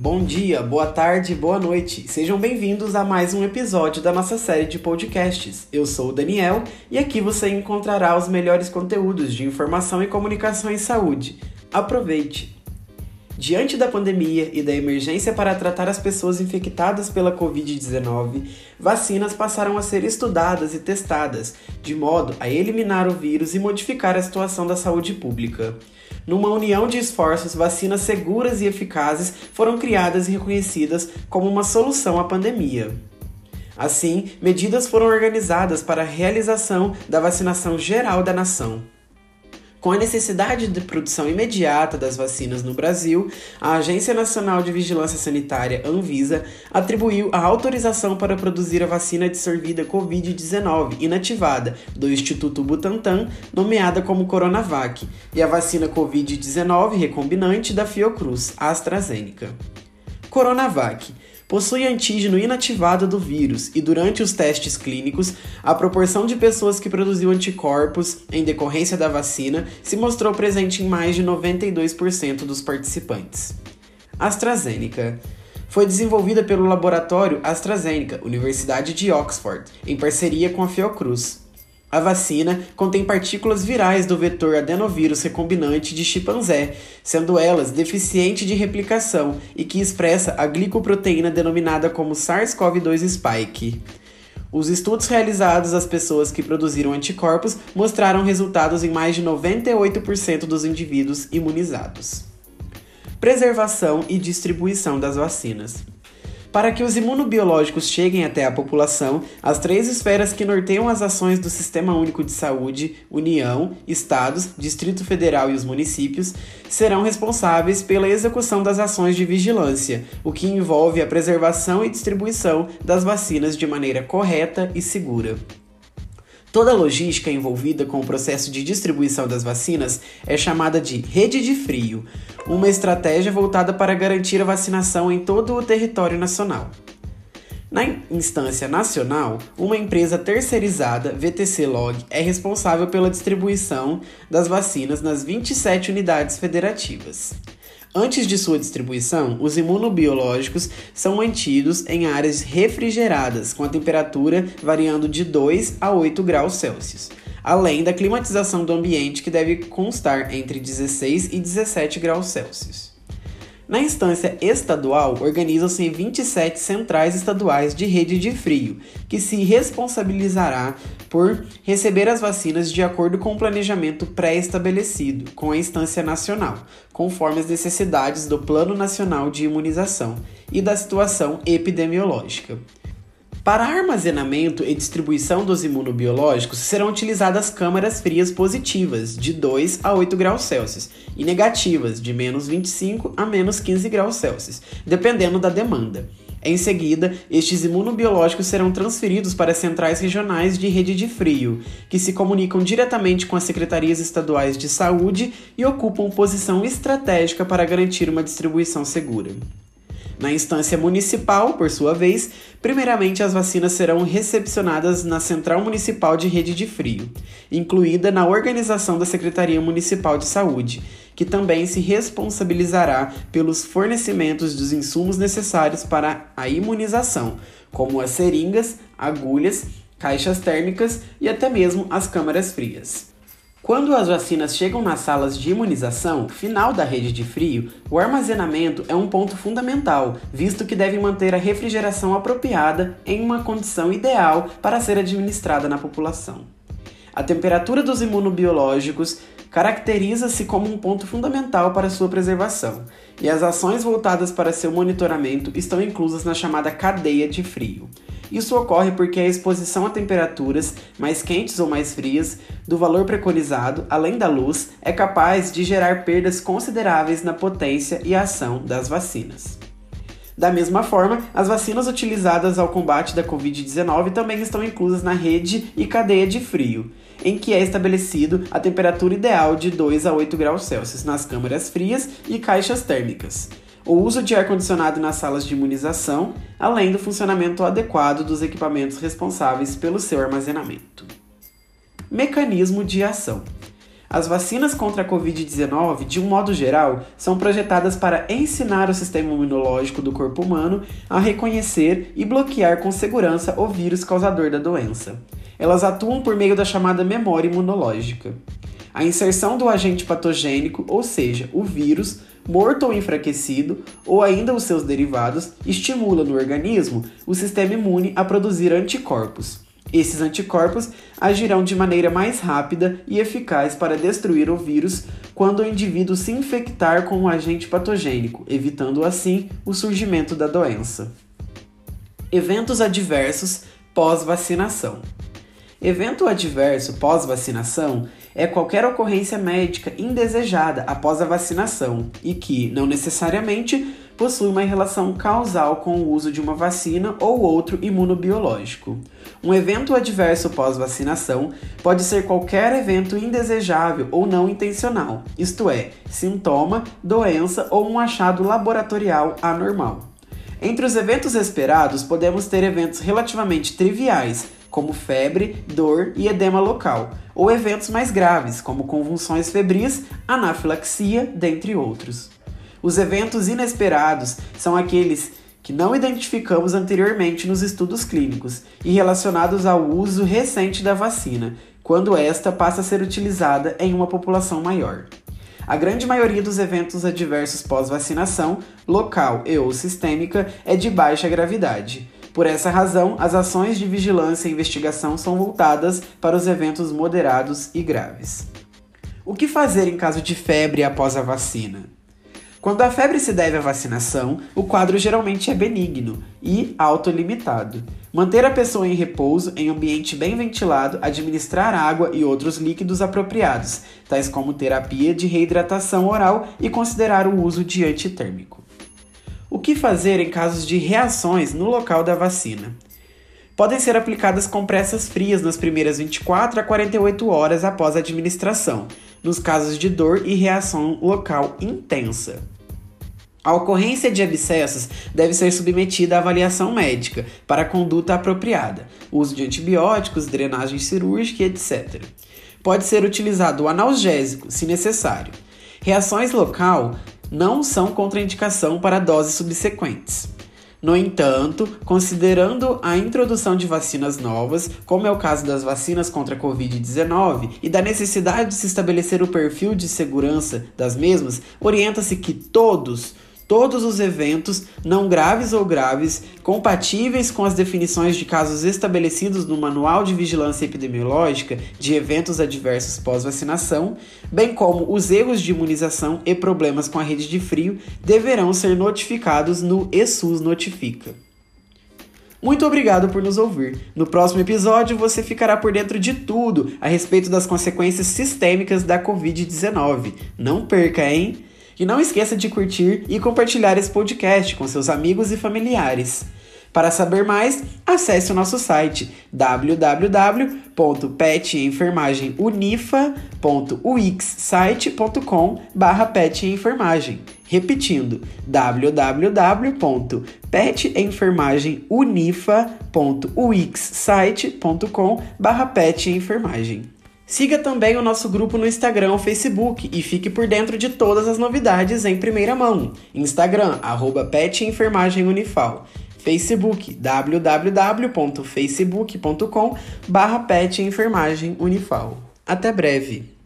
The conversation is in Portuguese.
Bom dia, boa tarde, boa noite. Sejam bem-vindos a mais um episódio da nossa série de podcasts. Eu sou o Daniel e aqui você encontrará os melhores conteúdos de informação e comunicação em saúde. Aproveite! Diante da pandemia e da emergência para tratar as pessoas infectadas pela Covid-19, vacinas passaram a ser estudadas e testadas, de modo a eliminar o vírus e modificar a situação da saúde pública. Numa união de esforços, vacinas seguras e eficazes foram criadas e reconhecidas como uma solução à pandemia. Assim, medidas foram organizadas para a realização da vacinação geral da nação. Com a necessidade de produção imediata das vacinas no Brasil, a Agência Nacional de Vigilância Sanitária, Anvisa, atribuiu a autorização para produzir a vacina de sorvida Covid-19 inativada do Instituto Butantan, nomeada como Coronavac, e a vacina Covid-19 recombinante da Fiocruz, AstraZeneca. Coronavac possui antígeno inativado do vírus e durante os testes clínicos, a proporção de pessoas que produziu anticorpos em decorrência da vacina se mostrou presente em mais de 92% dos participantes. AstraZeneca foi desenvolvida pelo laboratório AstraZeneca, Universidade de Oxford, em parceria com a Fiocruz. A vacina contém partículas virais do vetor adenovírus recombinante de chimpanzé, sendo elas deficientes de replicação e que expressa a glicoproteína denominada como SARS-CoV-2 spike. Os estudos realizados às pessoas que produziram anticorpos mostraram resultados em mais de 98% dos indivíduos imunizados. Preservação e distribuição das vacinas. Para que os imunobiológicos cheguem até a população, as três esferas que norteiam as ações do Sistema Único de Saúde, União, Estados, Distrito Federal e os municípios, serão responsáveis pela execução das ações de vigilância, o que envolve a preservação e distribuição das vacinas de maneira correta e segura. Toda a logística envolvida com o processo de distribuição das vacinas é chamada de rede de frio, uma estratégia voltada para garantir a vacinação em todo o território nacional. Na instância nacional, uma empresa terceirizada, VTC Log, é responsável pela distribuição das vacinas nas 27 unidades federativas. Antes de sua distribuição, os imunobiológicos são mantidos em áreas refrigeradas, com a temperatura variando de 2 a 8 graus Celsius, além da climatização do ambiente que deve constar entre 16 e 17 graus Celsius. Na instância estadual, organizam-se 27 centrais estaduais de rede de frio, que se responsabilizará por receber as vacinas de acordo com o planejamento pré-estabelecido com a instância nacional, conforme as necessidades do Plano Nacional de Imunização e da situação epidemiológica. Para armazenamento e distribuição dos imunobiológicos serão utilizadas câmaras frias positivas, de 2 a 8 graus Celsius, e negativas, de menos 25 a menos 15 graus Celsius, dependendo da demanda. Em seguida, estes imunobiológicos serão transferidos para centrais regionais de rede de frio, que se comunicam diretamente com as secretarias estaduais de saúde e ocupam posição estratégica para garantir uma distribuição segura. Na instância municipal, por sua vez, primeiramente as vacinas serão recepcionadas na Central Municipal de Rede de Frio, incluída na organização da Secretaria Municipal de Saúde, que também se responsabilizará pelos fornecimentos dos insumos necessários para a imunização, como as seringas, agulhas, caixas térmicas e até mesmo as câmaras frias. Quando as vacinas chegam nas salas de imunização, final da rede de frio, o armazenamento é um ponto fundamental, visto que deve manter a refrigeração apropriada em uma condição ideal para ser administrada na população. A temperatura dos imunobiológicos caracteriza-se como um ponto fundamental para sua preservação, e as ações voltadas para seu monitoramento estão inclusas na chamada cadeia de frio. Isso ocorre porque a exposição a temperaturas mais quentes ou mais frias do valor preconizado, além da luz, é capaz de gerar perdas consideráveis na potência e ação das vacinas. Da mesma forma, as vacinas utilizadas ao combate da Covid-19 também estão inclusas na rede e cadeia de frio, em que é estabelecido a temperatura ideal de 2 a 8 graus Celsius nas câmaras frias e caixas térmicas o uso de ar-condicionado nas salas de imunização, além do funcionamento adequado dos equipamentos responsáveis pelo seu armazenamento. Mecanismo de ação. As vacinas contra a Covid-19, de um modo geral, são projetadas para ensinar o sistema imunológico do corpo humano a reconhecer e bloquear com segurança o vírus causador da doença. Elas atuam por meio da chamada memória imunológica. A inserção do agente patogênico, ou seja, o vírus, morto ou enfraquecido, ou ainda os seus derivados, estimula no organismo o sistema imune a produzir anticorpos. Esses anticorpos agirão de maneira mais rápida e eficaz para destruir o vírus quando o indivíduo se infectar com um agente patogênico, evitando assim o surgimento da doença. Eventos adversos pós-vacinação. Evento adverso pós-vacinação é qualquer ocorrência médica indesejada após a vacinação e que, não necessariamente, possui uma relação causal com o uso de uma vacina ou outro imunobiológico. Um evento adverso pós-vacinação pode ser qualquer evento indesejável ou não intencional, isto é, sintoma, doença ou um achado laboratorial anormal. Entre os eventos esperados, podemos ter eventos relativamente triviais, como febre, dor e edema local, ou eventos mais graves, como convulsões febris, anafilaxia, dentre outros. Os eventos inesperados são aqueles que não identificamos anteriormente nos estudos clínicos e relacionados ao uso recente da vacina, quando esta passa a ser utilizada em uma população maior. A grande maioria dos eventos adversos pós-vacinação, local e ou sistêmica, é de baixa gravidade. Por essa razão, as ações de vigilância e investigação são voltadas para os eventos moderados e graves. O que fazer em caso de febre após a vacina? Quando a febre se deve à vacinação, o quadro geralmente é benigno e autolimitado. Manter a pessoa em repouso, em ambiente bem ventilado, administrar água e outros líquidos apropriados, tais como terapia de reidratação oral e considerar o uso de antitérmico. Que fazer em casos de reações no local da vacina? Podem ser aplicadas compressas frias nas primeiras 24 a 48 horas após a administração, nos casos de dor e reação local intensa. A ocorrência de abscessos deve ser submetida à avaliação médica para conduta apropriada, uso de antibióticos, drenagem cirúrgica, etc. Pode ser utilizado o analgésico, se necessário. Reações local não são contraindicação para doses subsequentes. No entanto, considerando a introdução de vacinas novas, como é o caso das vacinas contra a Covid-19, e da necessidade de se estabelecer o perfil de segurança das mesmas, orienta-se que todos todos os eventos, não graves ou graves, compatíveis com as definições de casos estabelecidos no Manual de Vigilância Epidemiológica de Eventos Adversos Pós-Vacinação, bem como os erros de imunização e problemas com a rede de frio, deverão ser notificados no ESUS Notifica. Muito obrigado por nos ouvir. No próximo episódio você ficará por dentro de tudo a respeito das consequências sistêmicas da Covid-19. Não perca, hein? E não esqueça de curtir e compartilhar esse podcast com seus amigos e familiares. Para saber mais, acesse o nosso site www.petenfermagemunifa.wixsite.com barra petenfermagem. Repetindo, www.petenfermagemunifa.wixsite.com barra petenfermagem. Siga também o nosso grupo no Instagram ou Facebook e fique por dentro de todas as novidades em primeira mão. Instagram, arroba Pet Enfermagem Unifal. Facebook, www.facebook.com barra Pet Enfermagem Unifal. Até breve!